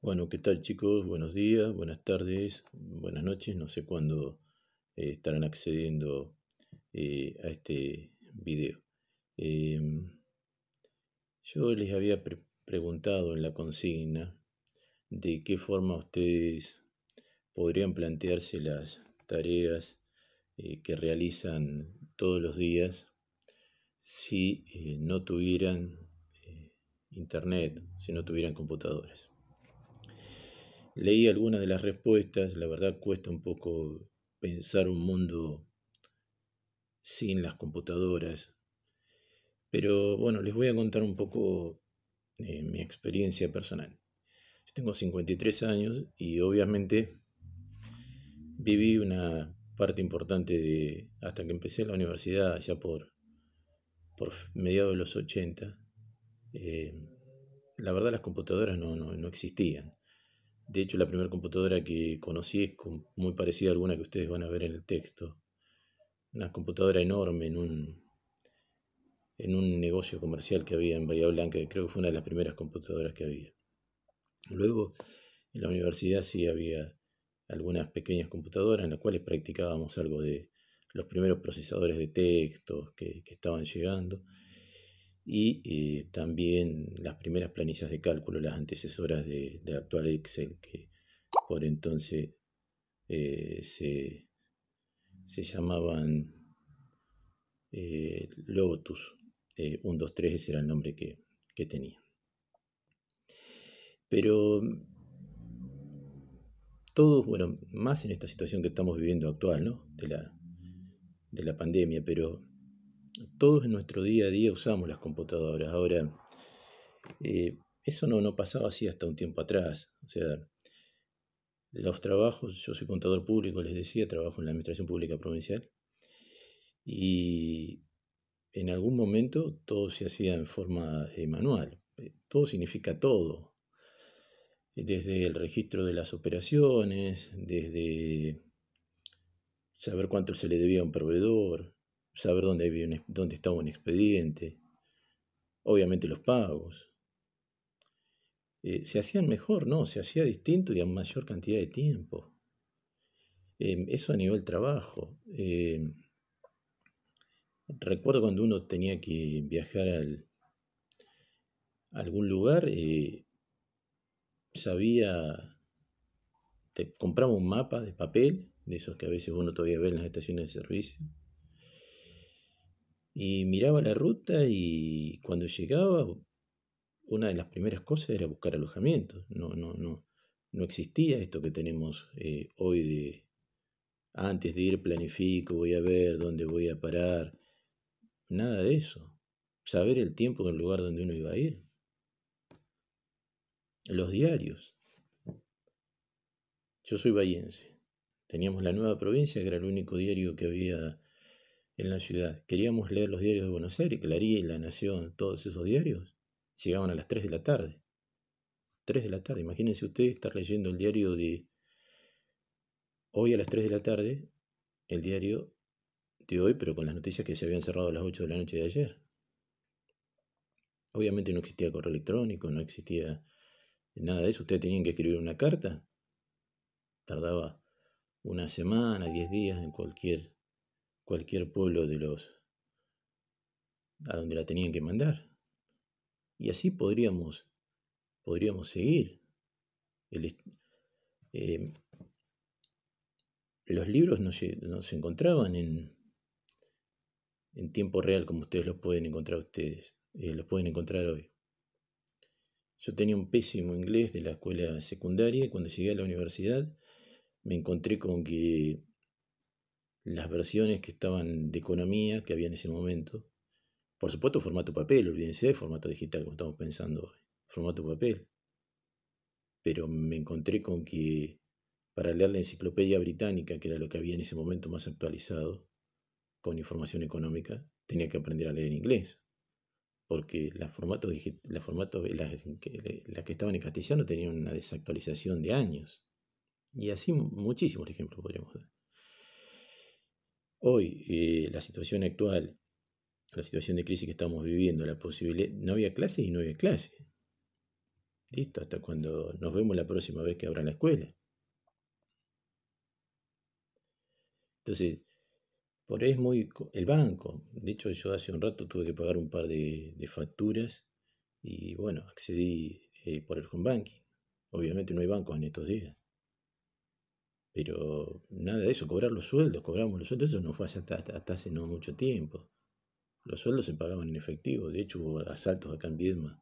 Bueno, ¿qué tal chicos? Buenos días, buenas tardes, buenas noches. No sé cuándo eh, estarán accediendo eh, a este video. Em, yo les había preguntado en la consigna de qué forma ustedes podrían plantearse las tareas eh, que realizan todos los días si no tuvieran internet, si no tuvieran computadoras. Leí algunas de las respuestas, la verdad cuesta un poco pensar un mundo sin las computadoras, pero bueno, les voy a contar un poco eh, mi experiencia personal. Yo tengo 53 años y obviamente viví una parte importante de, hasta que empecé la universidad, ya por, por mediados de los 80, eh, la verdad las computadoras no, no existían. De hecho, la primera computadora que conocí es muy parecida a alguna que ustedes van a ver en el texto. Una computadora enorme en un, en un negocio comercial que había en Bahía Blanca, creo que fue una de las primeras computadoras que había. Luego, en la universidad sí había algunas pequeñas computadoras en las cuales practicábamos algo de los primeros procesadores de texto que, que estaban llegando y eh, también las primeras planillas de cálculo, las antecesoras de, actual Excel, que por entonces eh, se, llamaban eh, Lotus. 1, 2, 3, ese era el nombre que, que tenía. Pero todos, bueno, más en esta situación que estamos viviendo actual, ¿no? De la, de la pandemia, pero todos en nuestro día a día usamos las computadoras. Ahora, eh, eso no, no pasaba así hasta un tiempo atrás. O sea, los trabajos, yo soy contador público, les decía, trabajo en la Administración Pública Provincial. Y en algún momento todo se hacía en forma eh, manual. Eh, todo significa todo. Desde el registro de las operaciones, desde saber cuánto se le debía a un proveedor, saber dónde, dónde estaba un expediente, obviamente los pagos. Eh, se hacían mejor, no, se hacía distinto y a mayor cantidad de tiempo. Em, eso a nivel trabajo. Em, recuerdo cuando uno tenía que viajar al, a algún lugar, eh, sabía, te compraba un mapa de papel, de esos que a veces uno todavía ve en las estaciones de servicio, y miraba la ruta y cuando llegaba, una de las primeras cosas era buscar alojamiento. No, no, no, no existía esto que tenemos eh, hoy de antes de ir planifico, voy a ver dónde voy a parar. Nada de eso. Saber el tiempo del lugar donde uno iba a ir. Los diarios. Yo soy bahiense. Teníamos la nueva provincia, que era el único diario que había en la ciudad. Queríamos leer los diarios de Buenos Aires, Clarín, La Nación, todos esos diarios. Llegaban a las 3 de la tarde. 3 de la tarde. Imagínense ustedes estar leyendo el diario de hoy a las 3 de la tarde, el diario de hoy, pero con las noticias que se habían cerrado a las 8 de la noche de ayer. Obviamente no existía correo electrónico, no existía nada de eso. Ustedes tenían que escribir una carta. Tardaba una semana, 10 días en cualquier cualquier pueblo de los a donde la tenían que mandar. Y así podríamos, podríamos seguir. Eh, los libros no se, no se encontraban en, en, tiempo real como ustedes los pueden encontrar ustedes, eh, los pueden encontrar hoy. Yo tenía un pésimo inglés de la escuela secundaria y cuando llegué a la universidad me encontré con que las versiones que estaban de economía que había en ese momento. Por supuesto, formato papel, olvídense de formato digital, como estamos pensando hoy. Formato papel. Pero me encontré con que para leer la enciclopedia británica, que era lo que había en ese momento más actualizado, con información económica, tenía que aprender a leer en inglés. Porque las formatos, las, las que estaban en castellano tenían una desactualización de años. Y así muchísimos ejemplos podríamos dar. Hoy, eh, la situación actual, la situación de crisis que estamos viviendo, la posibilidad, no había clases y no había clases. Listo, hasta cuando nos vemos la próxima vez que abran la escuela. Entonces, por ahí es muy... El banco, de hecho yo hace un rato tuve que pagar un par de, facturas y bueno, accedí eh, por el home banking. Obviamente no hay bancos en estos días. Pero nada de eso, cobrar los sueldos, cobramos los sueldos, eso no fue hasta, hasta, hace no mucho tiempo. Los sueldos se pagaban en efectivo, de hecho hubo asaltos acá en Viedma,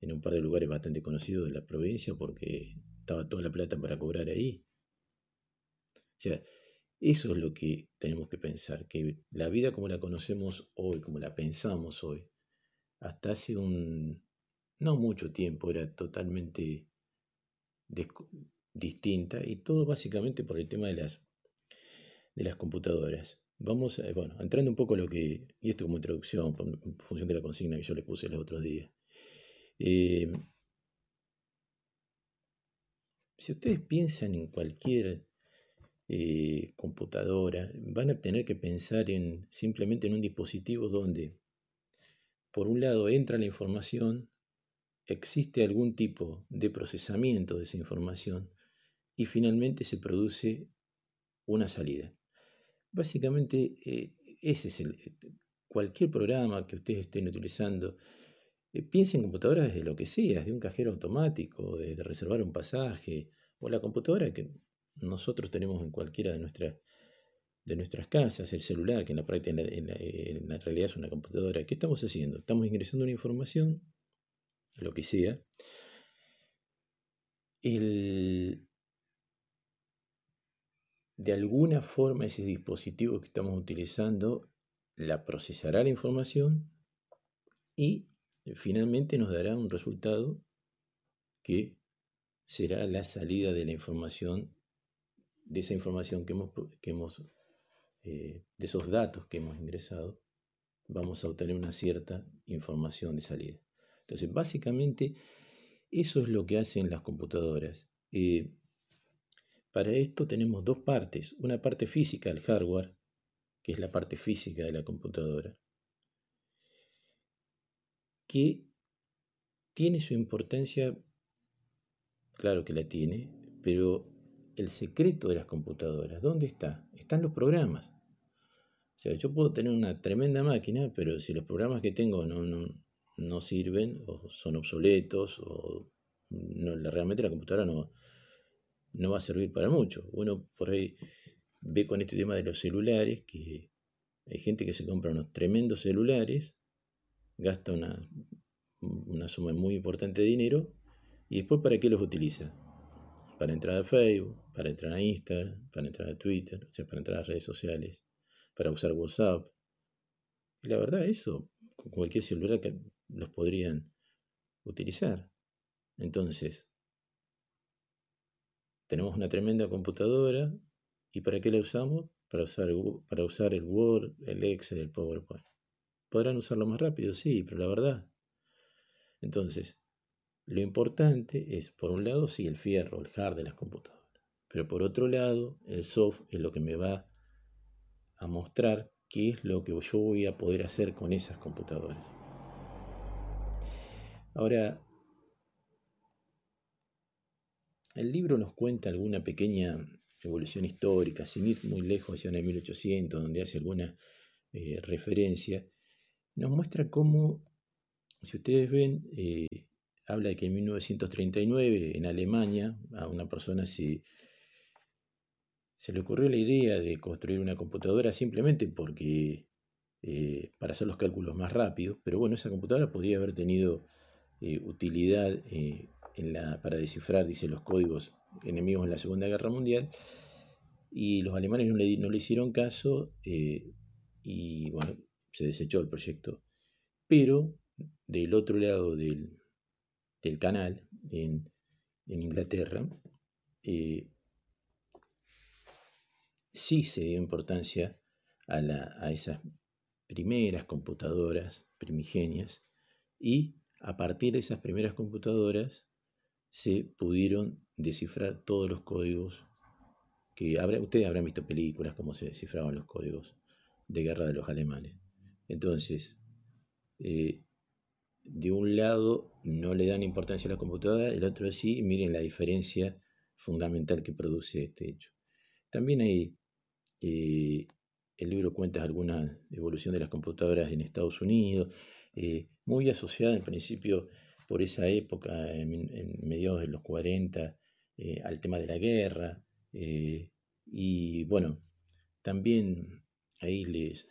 en un par de lugares bastante conocidos de la provincia, porque estaba toda la plata para cobrar ahí. O sea, eso es lo que tenemos que pensar, que la vida como la conocemos hoy, como la pensamos hoy, hasta hace un no mucho tiempo era totalmente distinta y todo básicamente por el tema de las, de las computadoras. Vamos, a, bueno, entrando un poco a lo que, y esto como introducción, en función de la consigna que yo le puse los otros días. Eh, si ustedes piensan en cualquier eh, computadora, van a tener que pensar en simplemente en un dispositivo donde, por un lado, entra la información, existe algún tipo de procesamiento de esa información y finalmente se produce una salida. Básicamente, eh, ese es el. Cualquier programa que ustedes estén utilizando, eh, piensen en computadoras desde lo que sea, desde un cajero automático, desde reservar un pasaje, o la computadora que nosotros tenemos en cualquiera de nuestras, de nuestras casas, el celular, que en la práctica, en la, realidad es una computadora. ¿Qué estamos haciendo? Estamos ingresando una información, lo que sea. De alguna forma ese dispositivo que estamos utilizando la procesará la información y finalmente nos dará un resultado que será la salida de la información de esa información que hemos, que hemos eh, de esos datos que hemos ingresado, vamos a obtener una cierta información de salida. Entonces, básicamente, eso es lo que hacen las computadoras. Eh, para esto tenemos dos partes. Una parte física, el hardware, que es la parte física de la computadora, que tiene su importancia, claro que la tiene, pero el secreto de las computadoras. ¿Dónde está? Están los programas. O sea, yo puedo tener una tremenda máquina, pero si los programas que tengo no, no, sirven, o son obsoletos, o no, realmente la computadora no, no va a servir para mucho. Uno por ahí ve con este tema de los celulares que hay gente que se compra unos tremendos celulares, gasta una, una suma muy importante de dinero, y después para qué los utiliza para entrar a Facebook, para entrar a Instagram, para entrar a Twitter, o sea, para entrar a redes sociales, para usar WhatsApp. Y la verdad, eso, con cualquier celular que los podrían utilizar. Entonces, tenemos una tremenda computadora y ¿para qué la usamos? Para usar, para usar el Word, el Excel, el PowerPoint. ¿Podrán usarlo más rápido? Sí, pero la verdad. Entonces, lo importante es, por un lado, sí, el fierro, el hard de las computadoras. Pero por otro lado, el soft es lo que me va a mostrar qué es lo que yo voy a poder hacer con esas computadoras. Ahora, el libro nos cuenta alguna pequeña evolución histórica, sin ir muy lejos, ya en el 1800, donde hace alguna eh, referencia, nos muestra cómo, si ustedes ven, eh, habla de que en 1939 en Alemania a una persona se, se le ocurrió la idea de construir una computadora simplemente porque eh, para hacer los cálculos más rápidos, pero bueno, esa computadora podría haber tenido eh, utilidad en la, para descifrar, dice, los códigos enemigos en la Segunda Guerra Mundial, y los alemanes no le, no le hicieron caso y bueno, se desechó el proyecto. Pero del otro lado del, del canal en, Inglaterra, eh, sí se dio importancia a, a esas primeras computadoras primigenias y a partir de esas primeras computadoras se pudieron descifrar todos los códigos que ustedes habrán visto películas como se descifraban los códigos de guerra de los alemanes. Entonces, eh, de un lado no le dan importancia a la computadora, el otro sí, miren la diferencia fundamental que produce este hecho. También hay, eh, el libro cuenta alguna evolución de las computadoras en Estados Unidos, eh, muy asociada en principio por esa época, en, mediados de los 40, eh, al tema de la guerra. y bueno, también ahí les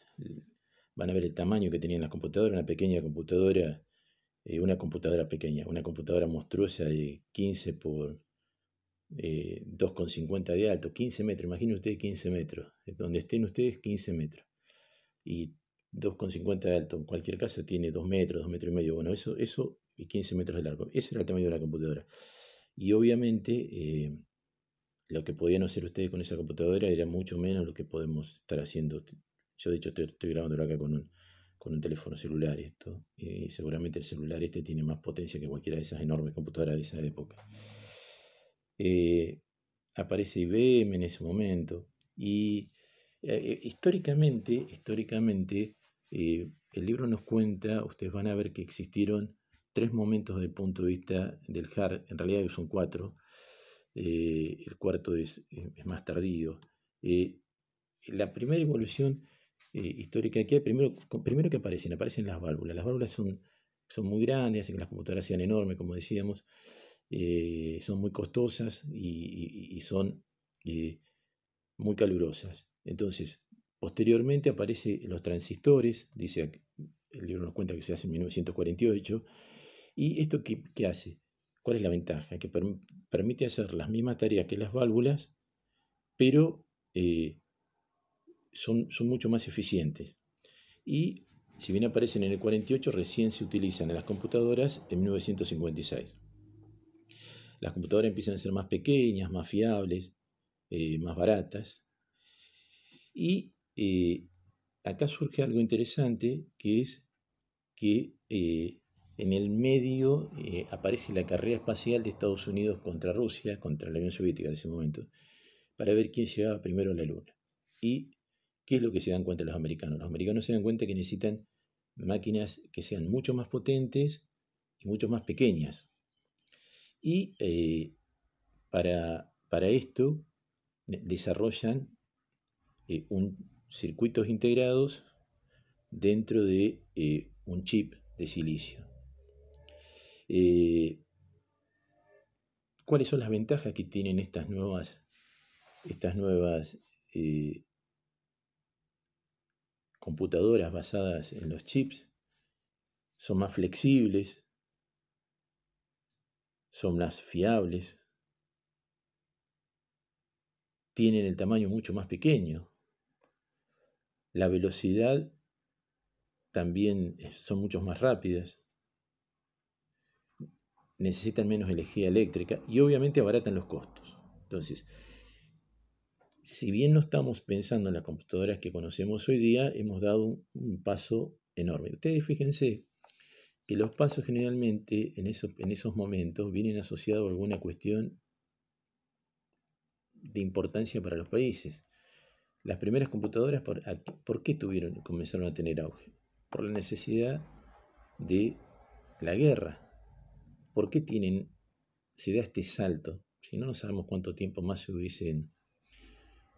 van a ver el tamaño que tenían las computadoras, una pequeña computadora, una computadora pequeña, una computadora monstruosa de 15 por eh, 2,50 de alto, 15 metros, imaginen ustedes 15 metros, donde estén ustedes 15 metros, y 2,50 de alto, en cualquier casa tiene 2 metros, 2 metros y medio, bueno, eso, eso y 15 metros de largo, ese era el tamaño de la computadora. Y obviamente eh, lo que podían hacer ustedes con esa computadora era mucho menos lo que podemos estar haciendo. Yo de hecho estoy, estoy grabándolo acá con un, con un teléfono celular esto, y seguramente el celular este tiene más potencia que cualquiera de esas enormes computadoras de esa época. Eh, aparece IBM en ese momento. Y eh, eh, históricamente, históricamente el libro nos cuenta, ustedes van a ver que existieron tres momentos desde el punto de vista del hard, en realidad son cuatro, el cuarto es, más tardío. la primera evolución histórica que hay, primero, primero que aparecen, aparecen las válvulas. Las válvulas son, son muy grandes, hacen que las computadoras sean enormes, como decíamos, eh, son muy costosas y, son eh, muy calurosas. Entonces, posteriormente aparecen los transistores, dice, el libro nos cuenta que se hace en 1948, y esto qué, hace? ¿Cuál es la ventaja? Que permite hacer las mismas tareas que las válvulas, pero eh, son, son mucho más eficientes. Y si bien aparecen en el 48, recién se utilizan en las computadoras en 1956 las computadoras empiezan a ser más pequeñas, más fiables, eh, más baratas. Y eh, acá surge algo interesante, que es que en el medio aparece la carrera espacial de Estados Unidos contra Rusia, contra la Unión Soviética de ese momento, para ver quién llegaba primero a la Luna. ¿Y qué es lo que se dan cuenta los americanos? Los americanos se dan cuenta que necesitan máquinas que sean mucho más potentes y mucho más pequeñas, y eh, para, esto desarrollan eh, un, circuitos integrados dentro de eh, un chip de silicio. ¿Cuáles son las ventajas que tienen estas nuevas, estas nuevas computadoras basadas en los chips? Son más flexibles, son más fiables, tienen el tamaño mucho más pequeño, la velocidad también son mucho más rápidas, necesitan menos energía eléctrica y obviamente abaratan los costos. Entonces, si bien no estamos pensando en las computadoras que conocemos hoy día, hemos dado un, paso enorme. Ustedes fíjense que los pasos generalmente en, en esos momentos vienen asociados a alguna cuestión de importancia para los países. Las primeras computadoras, ¿por, qué tuvieron, comenzaron a tener auge? Por la necesidad de la guerra. ¿Por qué tienen, se da este salto? Si no, no sabemos cuánto tiempo más se hubiesen,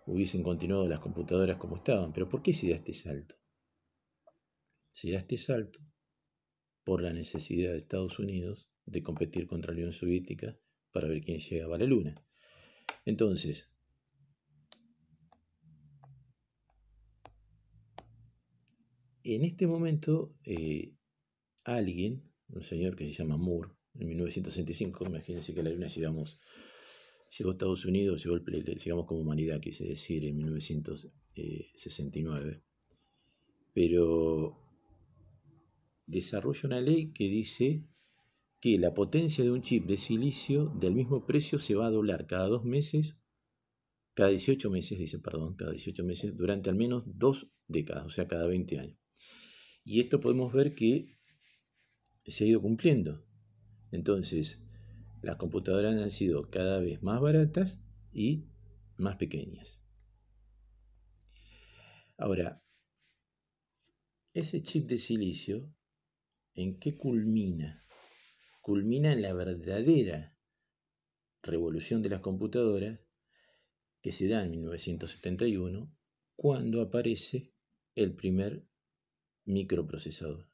hubiesen continuado las computadoras como estaban, pero ¿por qué se da este salto? Se da este salto por la necesidad de Estados Unidos de competir contra la Unión Soviética para ver quién llegaba a la Luna. Entonces, en este momento, eh, alguien, un señor que se llama Moore, en 1965, imagínense que la Luna llegamos, llegó a Estados Unidos, llegamos como humanidad, quise decir, en 1969. Pero desarrolla una ley que dice que la potencia de un chip de silicio del mismo precio se va a doblar cada dos meses, cada 18 meses, dice, perdón, cada 18 meses, durante al menos dos décadas, o sea, cada 20 años. Y esto podemos ver que se ha ido cumpliendo. Entonces, las computadoras han sido cada vez más baratas y más pequeñas. Ahora, ese chip de silicio ¿En qué culmina? culmina en la verdadera revolución de las computadoras que se da en 1971 cuando aparece el primer microprocesador.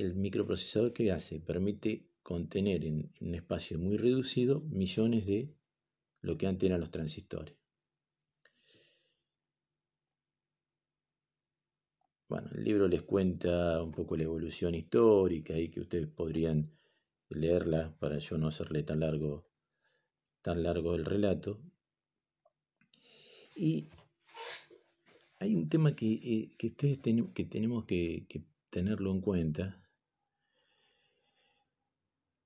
El microprocesador que hace permite contener en, un espacio muy reducido millones de lo que antes eran los transistores. Bueno, el libro les cuenta un poco la evolución histórica y que ustedes podrían leerla para yo no hacerle tan largo, tan largo el relato. Y hay un tema que, eh, que ustedes que tenemos que, que tenerlo en cuenta,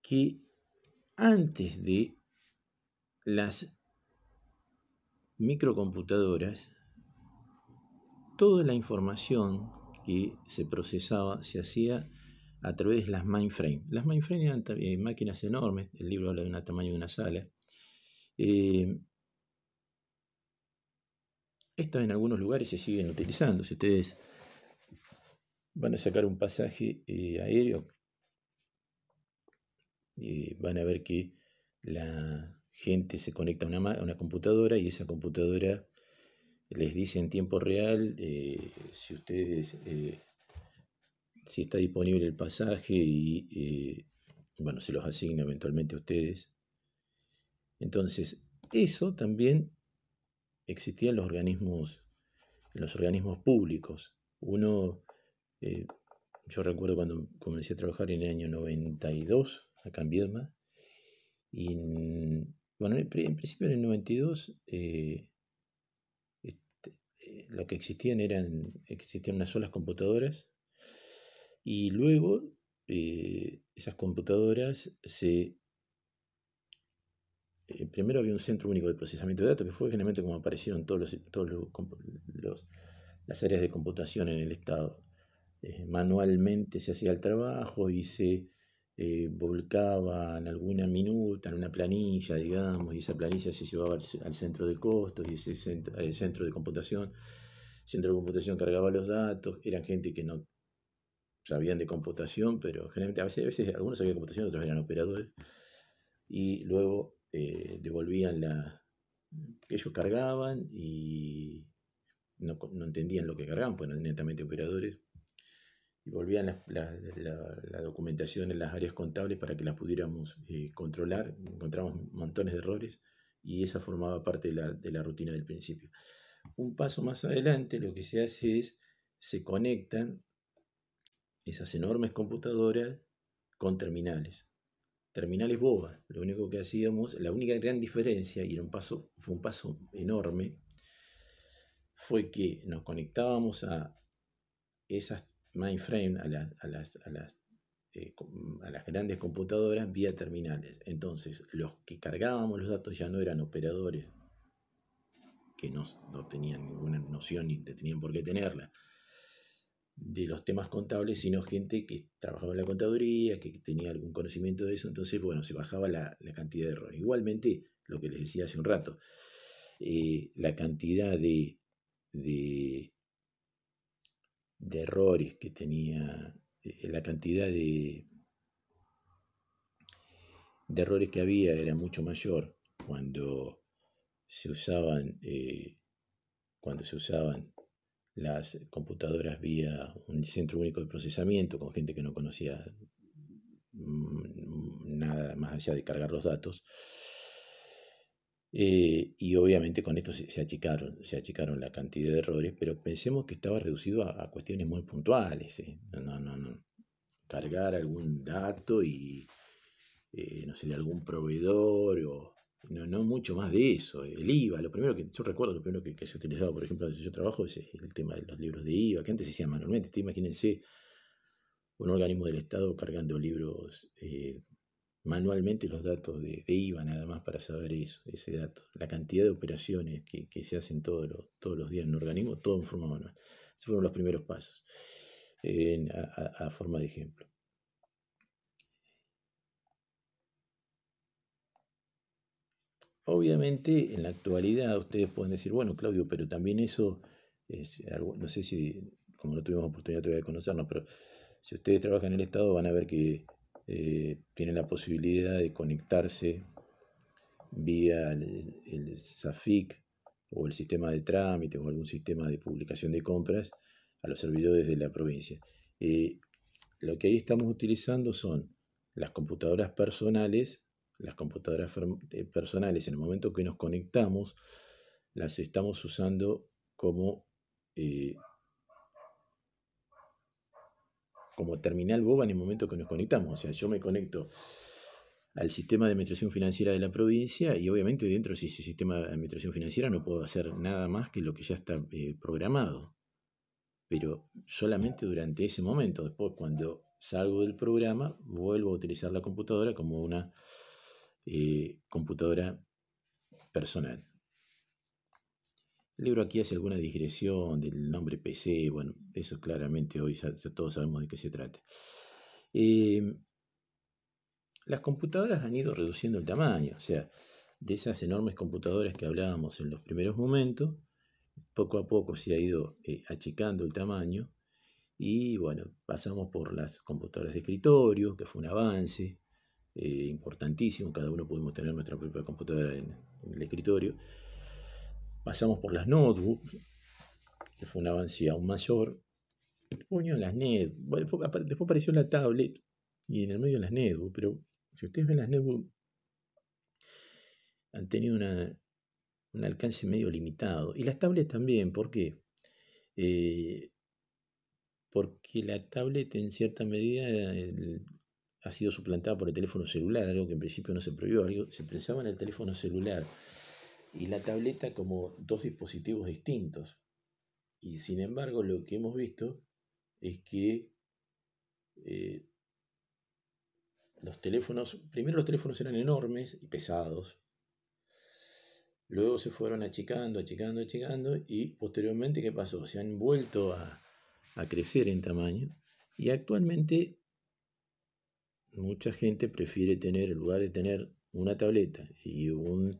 que antes de las microcomputadoras, toda la información que se procesaba se hacía a través de las mainframe. Las mainframe eran eh, máquinas enormes, el libro habla de un tamaño de una sala. Eh, estas en algunos lugares se siguen utilizando. Si ustedes van a sacar un pasaje eh, aéreo, van a ver que la gente se conecta a una, a una, computadora y esa computadora les dice en tiempo real si ustedes si está disponible el pasaje y, eh, bueno, se los asigna eventualmente a ustedes. Entonces, eso también existía en los organismos, en los organismos públicos. Uno, eh, yo recuerdo cuando comencé a trabajar en el año 92, acá en Viedma, y bueno, en principio en el 92 eh, este, lo que existían eran, existían unas solas computadoras y luego eh, esas computadoras se... Eh, primero había un centro único de procesamiento de datos, que fue generalmente como aparecieron todos los, todos los, las áreas de computación en el Estado. Eh, manualmente se hacía el trabajo y se volcaba en alguna minuta, en una planilla, digamos, y esa planilla se llevaba al, centro de costos y ese centro, centro de computación. Centro de computación cargaba los datos, eran gente que no sabían de computación, pero generalmente a veces, a veces algunos sabían de computación, otros eran operadores, y luego eh, devolvían la que ellos cargaban y no, entendían lo que cargaban, pues eran netamente operadores, y volvían la, documentación en las áreas contables para que las pudiéramos eh, controlar, encontramos montones de errores, y esa formaba parte de la, de la rutina del principio. Un paso más adelante lo que se hace es, se conectan esas enormes computadoras con terminales. Terminales bobas. Lo único que hacíamos, la única gran diferencia, y era un paso, fue un paso enorme, fue que nos conectábamos a esas mainframe, a, las, a, las, eh, a las grandes computadoras vía terminales. Entonces, los que cargábamos los datos ya no eran operadores que no, no tenían ninguna noción ni tenían por qué tenerla de los temas contables, sino gente que trabajaba en la contaduría, que tenía algún conocimiento de eso, entonces, bueno, se bajaba la, cantidad de errores. Igualmente, lo que les decía hace un rato, eh, la cantidad de, de, errores que tenía, eh, la cantidad de, de errores que había era mucho mayor cuando se usaban, eh, cuando se usaban las computadoras vía un centro único de procesamiento con gente que no conocía mm, nada más allá de cargar los datos. Eh, y obviamente con esto se, achicaron, se achicaron la cantidad de errores, pero pensemos que estaba reducido a, cuestiones muy puntuales. No, no, no. Cargar algún dato y, eh, no sé, de algún proveedor o, no, mucho más de eso. El IVA, lo primero que yo recuerdo, lo primero que, se utilizaba, por ejemplo, donde yo trabajo, es el tema de los libros de IVA, que antes se hacía manualmente. imagínense un organismo del Estado cargando libros eh, manualmente los datos de, IVA, nada más para saber eso, ese dato. La cantidad de operaciones que, se hacen todos los, todos los días en un organismo, todo en forma manual. Esos fueron los primeros pasos, a forma de ejemplo. Obviamente, en la actualidad ustedes pueden decir, bueno, Claudio, pero también eso, no sé si, como no tuvimos oportunidad todavía de conocernos, pero Si ustedes trabajan en el Estado van a ver que eh, tienen la posibilidad de conectarse vía el, SAFIC o el sistema de trámite o algún sistema de publicación de compras a los servidores de la provincia. Eh, lo que ahí estamos utilizando son las computadoras personales, las computadoras eh, personales en el momento que nos conectamos, las estamos usando como como terminal boba en el momento que nos conectamos. O sea, yo me conecto al sistema de administración financiera de la provincia y obviamente dentro de ese sistema de administración financiera no puedo hacer nada más que lo que ya está eh, programado. Pero solamente durante ese momento. Después, cuando salgo del programa, vuelvo a utilizar la computadora como una eh, computadora personal. El libro aquí hace alguna digresión del nombre PC, bueno, eso claramente hoy todos sabemos de qué se trata. Em, las computadoras han ido reduciendo el tamaño, o sea, de esas enormes computadoras que hablábamos en los primeros momentos, poco a poco se ha ido eh, achicando el tamaño y bueno, pasamos por las computadoras de escritorio, que fue un avance eh, importantísimo, cada uno pudimos tener nuestra propia computadora en el escritorio. Pasamos por las notebooks, que fue un avance aún mayor. Después las net, después, apareció la tablet y en el medio las netbooks, pero si ustedes ven las netbooks, han tenido un alcance medio limitado. Y las tablets también, ¿por qué? Eh, porque la tablet en cierta medida ha sido suplantada por el teléfono celular, algo que en principio no se prohibió, se pensaba en el teléfono celular y la tableta como dos dispositivos distintos. Y sin embargo lo que hemos visto es que eh, los teléfonos, primero los teléfonos eran enormes y pesados, luego se fueron achicando, achicando, achicando y posteriormente ¿qué pasó? Se han vuelto a, a crecer en tamaño y actualmente mucha gente prefiere tener, en lugar de tener una tableta y un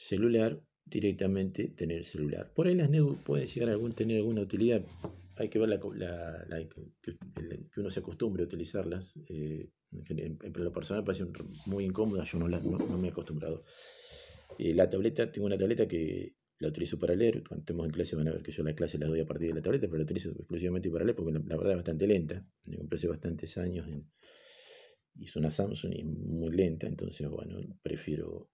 celular, directamente tener celular. Por ahí las NEU pueden llegar a tener alguna utilidad. Hay que ver la, que, uno se acostumbre a utilizarlas. Eh, en, lo personal parece muy incómoda, yo no, no, me he acostumbrado. Eh, la tableta, tengo una tableta que la utilizo para leer. Cuando estemos en clase van a ver que yo la clase la doy a partir de la tableta, pero la utilizo exclusivamente para leer porque la, verdad es bastante lenta. Me compré hace bastantes años es una Samsung y muy lenta, entonces bueno, prefiero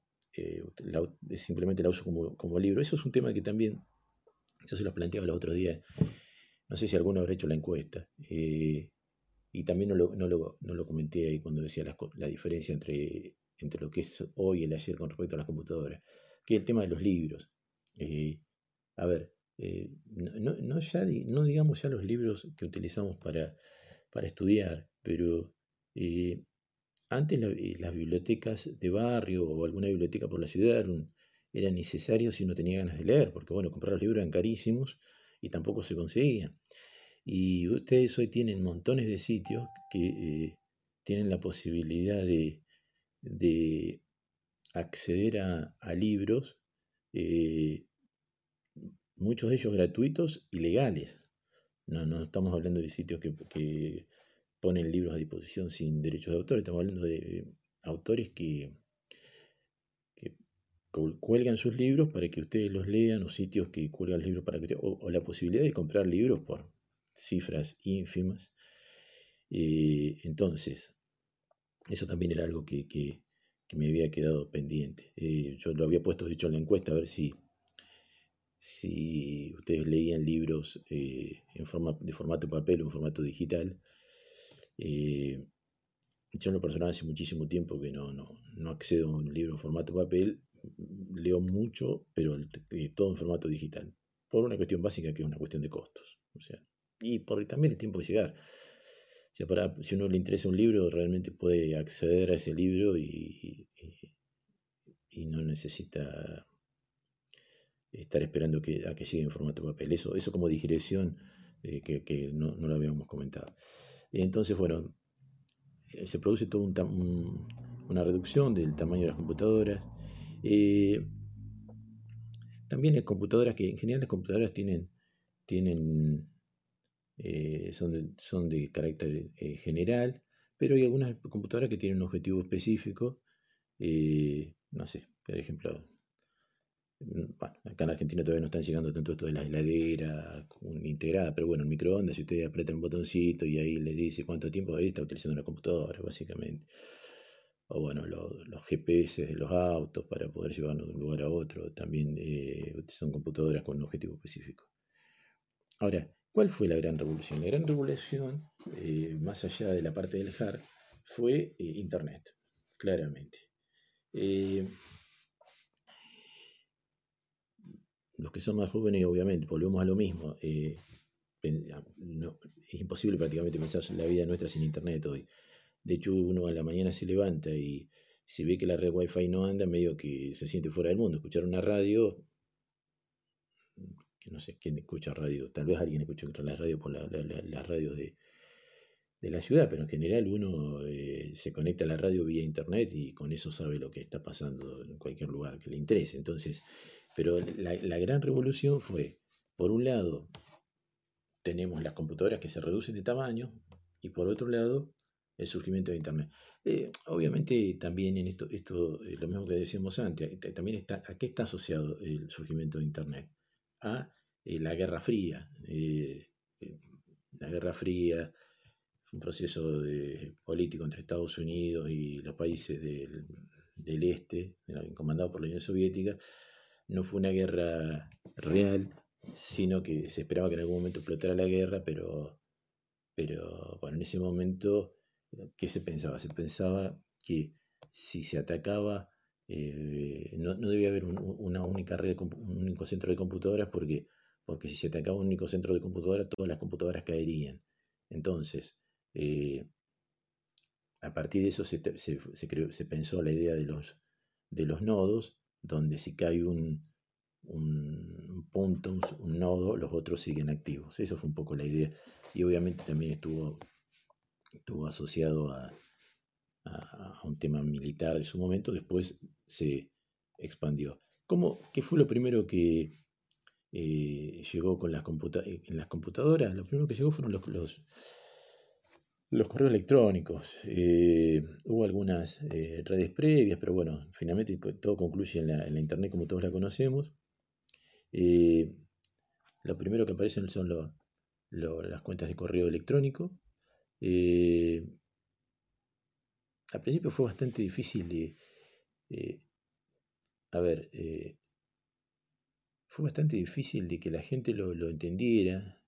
simplemente la uso como, libro. Eso es un tema que también, yo se los planteaba el otro día, no sé si alguno habrá hecho la encuesta, eh, y también no lo, no, lo, comenté ahí cuando decía la, diferencia entre, entre lo que es hoy y el ayer con respecto a las computadoras, que el tema de los libros. Eh, a ver, eh, no, no, ya, no digamos ya los libros que utilizamos para, para estudiar, pero antes eh, las bibliotecas de barrio o alguna biblioteca por la ciudad eran, necesarios si uno tenía ganas de leer, porque bueno, comprar los libros eran carísimos y tampoco se conseguían. Y ustedes hoy tienen montones de sitios que eh, tienen la posibilidad de, acceder a, libros, eh, muchos de ellos gratuitos y legales. No, no estamos hablando de sitios que ponen libros a disposición sin derechos de autor. Estamos hablando de autores que, cuelgan sus libros para que ustedes los lean, o sitios que cuelgan libros para que o, la posibilidad de comprar libros por cifras ínfimas. Eh, entonces, eso también era algo que, me había quedado pendiente. Eh, yo lo había puesto, dicho, en la encuesta, a ver si, si ustedes leían libros eh, en forma, de formato papel o en formato digital. Eh, yo en lo personal hace muchísimo tiempo que no, no, no, accedo a un libro en formato papel, leo mucho, pero eh, todo en formato digital, por una cuestión básica que es una cuestión de costos. O sea, y por también el tiempo de llegar. O sea, para, si uno le interesa un libro, realmente puede acceder a ese libro y, y, no necesita estar esperando que, a que siga en formato papel. Eso, eso como digresión eh, que, que no, no, lo habíamos comentado. Entonces, bueno, eh, se produce toda una reducción del tamaño de las computadoras. Eh, también hay computadoras que, en general las computadoras tienen, tienen eh, son, de, son de carácter eh, general, pero hay algunas computadoras que tienen un objetivo específico. no sé, por ejemplo, bueno, acá en Argentina todavía no están llegando tanto esto de la heladera integrada, pero bueno, el microondas, si usted aprieta un botoncito y ahí le dice cuánto tiempo, ahí está utilizando la computadora, básicamente o bueno, los GPS de los autos para poder llevarnos de un lugar a otro, también eh, son computadoras con un objetivo específico. Ahora, ¿cuál fue la gran revolución? La gran revolución, eh, más allá de la parte del hard, fue eh, Internet, claramente. Los que son más jóvenes, obviamente, volvemos a lo mismo. es imposible prácticamente pensar la vida nuestra sin Internet hoy. De hecho, uno a la mañana se levanta y si ve que la red Wi-Fi no anda, medio que se siente fuera del mundo. Escuchar una radio, que no sé quién escucha radio, tal vez alguien escucha la radio por las la, radios de, la ciudad, pero en general uno eh, se conecta a la radio vía internet y con eso sabe lo que está pasando en cualquier lugar que le interese. Entonces, pero la, la gran revolución fue, por un lado, tenemos las computadoras que se reducen de tamaño y por otro lado, el surgimiento de Internet. Eh, obviamente también en esto, esto eh, lo mismo que decíamos antes, eh, también está, ¿a qué está asociado el surgimiento de Internet? A la Guerra Fría. la Guerra Fría un proceso político entre Estados Unidos y los países del, del este, comandado por la Unión Soviética. No fue una guerra real, sino que se esperaba que en algún momento explotara la guerra, pero, pero bueno, en ese momento ¿Qué se pensaba? Se pensaba que si se atacaba, eh, no, debía haber una única red, un único centro de computadoras, porque, porque si se atacaba un único centro de computadoras, todas las computadoras caerían. Entonces, eh, a partir de eso se, se, pensó la idea de los, de los nodos, donde si cae un, un punto, un, nodo, los otros siguen activos. Eso fue un poco la idea. Y obviamente también estuvo estuvo asociado a, un tema militar de su momento, después se expandió. ¿Cómo, ¿Qué fue lo primero que eh, llegó con las en las computadoras? Lo primero que llegó fueron los, correos electrónicos. Eh, hubo algunas eh, redes previas, pero bueno, finalmente todo concluye en la, Internet como todos la conocemos. lo primero que aparecen son las cuentas de correo electrónico. Eh, al principio fue bastante difícil de... Eh, a ver, eh, fue bastante difícil de que la gente lo, entendiera.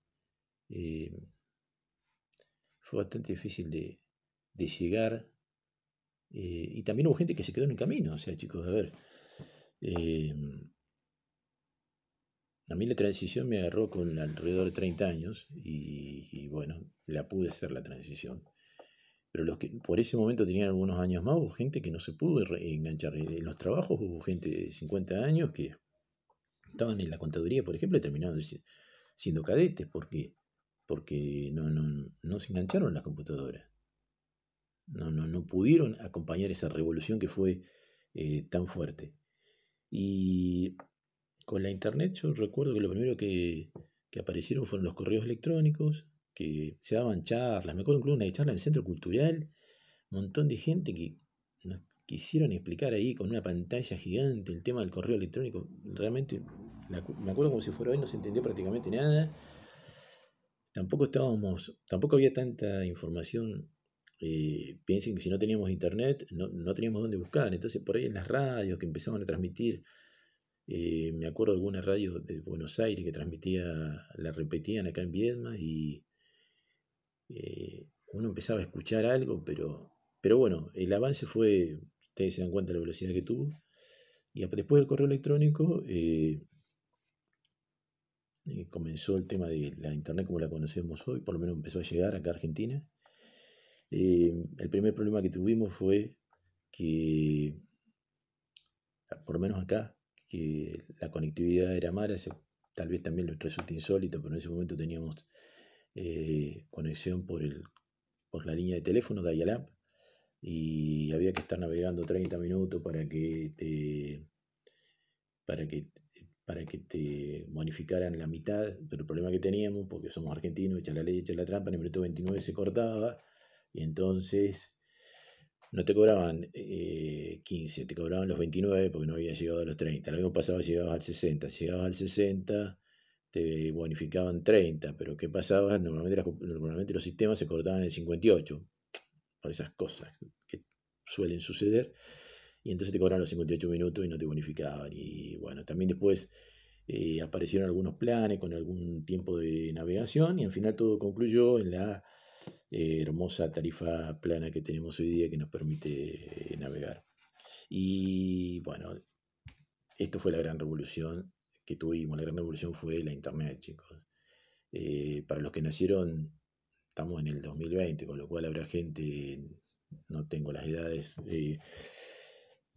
Fue bastante difícil de, de llegar. y también hubo gente que se quedó en el camino. O sea, chicos, a ver. A mí la transición me agarró con alrededor de 30 años y, bueno, la pude hacer la transición. Pero los que por ese momento tenían algunos años más, hubo gente que no se pudo enganchar. En los trabajos hubo gente de 50 años que estaban en la contaduría, por ejemplo, y terminaron siendo cadetes porque, porque no, no, no se engancharon las computadoras. No, no, no pudieron acompañar esa revolución que fue eh, tan fuerte. Y con la internet yo recuerdo que lo primero que, aparecieron fueron los correos electrónicos, que se daban charlas, me acuerdo incluso una charla en el centro cultural, un montón de gente que nos quisieron explicar ahí con una pantalla gigante el tema del correo electrónico, realmente me acuerdo como si fuera hoy, no se entendió prácticamente nada, tampoco estábamos, tampoco había tanta información eh, piensen que si no teníamos internet no, no, teníamos dónde buscar. Entonces por ahí en las radios que empezaban a transmitir eh, me acuerdo de alguna radio de Buenos Aires que transmitía, la repetían acá en Viedma y eh, uno empezaba a escuchar algo, pero, pero bueno, el avance fue, ustedes se dan cuenta de la velocidad que tuvo. Y después del correo electrónico comenzó el tema de la Internet como la conocemos hoy, por lo menos empezó a llegar acá a Argentina. el primer problema que tuvimos fue que, por lo menos acá, que la conectividad era mala, tal vez también les resulta insólito, pero en ese momento teníamos eh, conexión por, el, por la línea de teléfono de dial y había que estar navegando 30 minutos para que te, para que para que te bonificaran la mitad, pero el problema que teníamos, porque somos argentinos, echa la ley, echa la trampa, en el minuto 29 se cortaba, y entonces no te cobraban 15, eh, te cobraban los 29 porque no había llegado a los 30. Lo mismo pasaba llegabas al 60. Si llegabas al 60, te bonificaban 30, pero ¿qué pasaba? Normalmente, normalmente los sistemas se cortaban en 58, por esas cosas que suelen suceder, y entonces te cobraban los 58 minutos y no te bonificaban. Y bueno, también después eh, aparecieron algunos planes con algún tiempo de navegación, y al final todo concluyó en la eh, hermosa tarifa plana que tenemos hoy día que nos permite navegar. Y bueno, esto fue la gran revolución que tuvimos. La gran revolución fue la Internet, chicos. Eh, para los que nacieron, estamos en el 2020, con lo cual habrá gente, no tengo las edades, eh,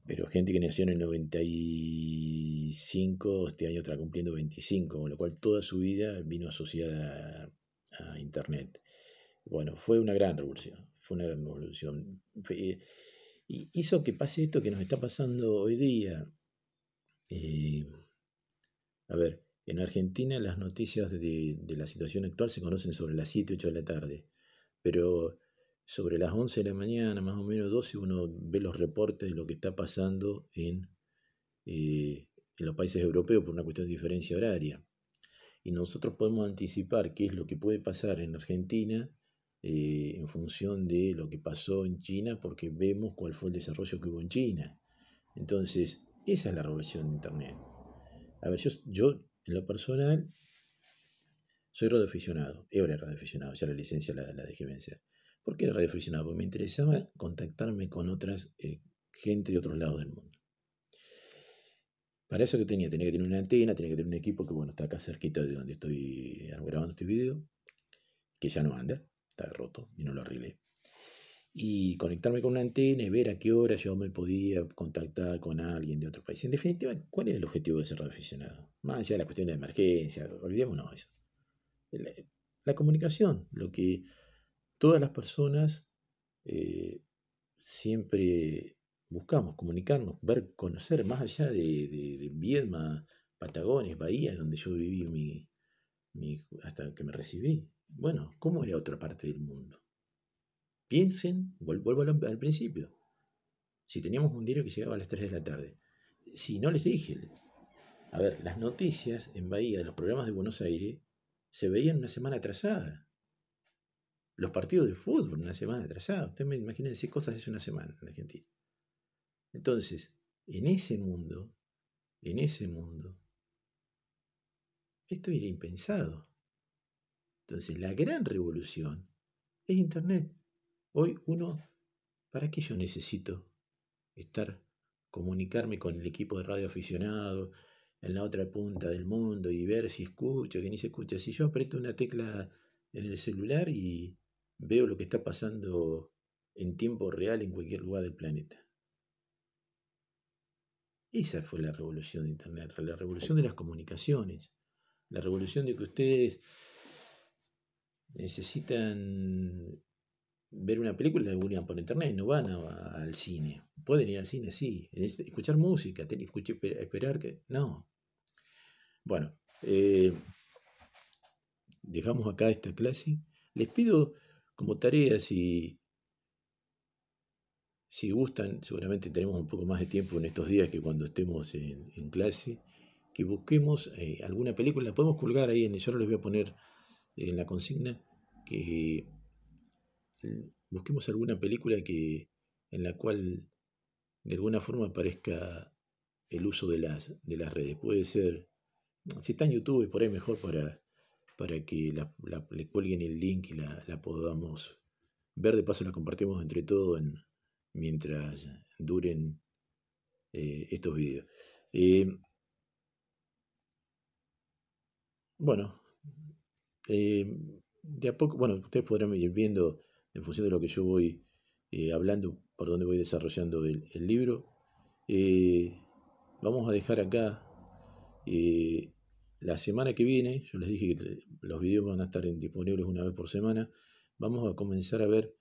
pero gente que nació en el 95, este año está cumpliendo 25, con lo cual toda su vida vino asociada a Internet. Bueno, fue una gran revolución, fue una gran revolución. Y hizo que pase esto que nos está pasando hoy día. Eh, a ver, en Argentina las noticias de, la situación actual se conocen sobre las 7, 8 de la tarde, pero sobre las 11 de la mañana, más o menos 12, uno ve los reportes de lo que está pasando en, eh, en los países europeos por una cuestión de diferencia horaria. Y nosotros podemos anticipar qué es lo que puede pasar en Argentina eh, en función de lo que pasó en China, porque vemos cuál fue el desarrollo que hubo en China. Entonces, esa es la revolución de Internet. A ver, yo, en lo personal soy radioaficionado, era radioaficionado, ya la licencia la, la dejé vencer. ¿Por qué era radioaficionado? Porque me interesaba contactarme con otras eh, gente de otros lados del mundo. Para eso que tenía, tenía que tener una antena, tenía que tener un equipo que bueno, está acá cerquita de donde estoy grabando este video, que ya no anda, está roto y no lo arreglé. Y conectarme con una antena y ver a qué hora yo me podía contactar con alguien de otro país. En definitiva, ¿cuál era el objetivo de ser radioaficionado? Más allá de la cuestión de emergencia, olvidémonos eso. La, la comunicación, lo que todas las personas eh, siempre buscamos, comunicarnos, ver, conocer, más allá de, de, Viedma, Patagones, Bahía, donde yo viví mi, hasta que me recibí. Bueno, ¿cómo era otra parte del mundo? Piensen, vuelvo al, principio. Si teníamos un diario que llegaba a las 3 de la tarde, si no les dije, a ver, las noticias en Bahía de los programas de Buenos Aires se veían una semana atrasada. Los partidos de fútbol una semana atrasada. Ustedes me imaginen qué cosas hace una semana en Argentina. Entonces, en ese mundo, en ese mundo, esto era impensado. Entonces, la gran revolución es Internet. Hoy uno, ¿para qué yo necesito estar, comunicarme con el equipo de radio aficionado en la otra punta del mundo y ver si escucha, que ni se escucha? Si yo aprieto una tecla en el celular y veo lo que está pasando en tiempo real en cualquier lugar del planeta. Esa fue la revolución de Internet, la revolución de las comunicaciones, la revolución de que ustedes necesitan ver una película, la buscan por internet, no van al cine. Pueden ir al cine, sí. Escuchar música, escuchar, esperar que. No. Bueno, eh, dejamos acá esta clase. Les pido como tarea, si, si gustan, seguramente tenemos un poco más de tiempo en estos días que cuando estemos en, clase, que busquemos eh, alguna película. La podemos colgar ahí, en, yo les voy a poner en la consigna que busquemos alguna película que en la cual de alguna forma aparezca el uso de las, de las redes. Puede ser, si está en YouTube, por ahí mejor para, para que le cuelguen el link y la, podamos ver. De paso la compartimos entre todos mientras duren eh, estos vídeos. Eh, bueno, eh, de a poco, bueno, ustedes podrán ir viendo en función de lo que yo voy hablando, por dónde voy desarrollando el, libro. Vamos a dejar acá la semana que viene, yo les dije que los videos van a estar disponibles una vez por semana, vamos a comenzar a ver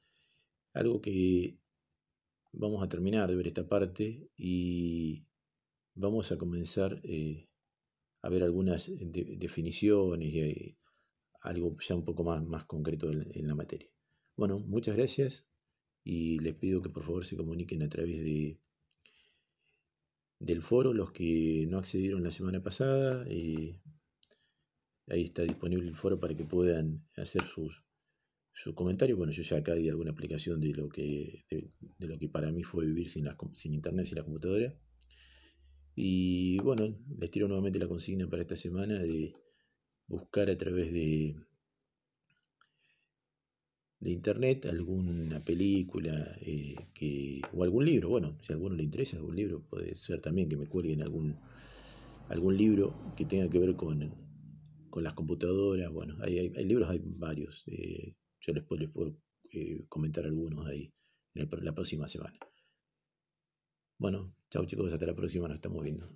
algo que vamos a terminar de ver esta parte y vamos a comenzar a ver algunas definiciones y algo ya un poco más, más concreto en, la materia. Bueno, muchas gracias y les pido que por favor se comuniquen a través de del foro los que no accedieron la semana pasada. Eh, ahí está disponible el foro para que puedan hacer sus, sus comentarios. Bueno, yo ya acá di alguna aplicación de lo que, de, lo que para mí fue vivir sin, sin internet, sin la computadora. Y bueno, les tiro nuevamente la consigna para esta semana de buscar a través de, de internet alguna película eh, que, o algún libro. Bueno, si a alguno le interesa algún libro, puede ser también que me cuelguen algún, algún libro que tenga que ver con, con las computadoras. Bueno, hay, libros, hay varios. Eh, yo les puedo, les puedo eh, comentar algunos ahí en la próxima semana. Bueno, chao chicos, hasta la próxima, nos estamos viendo.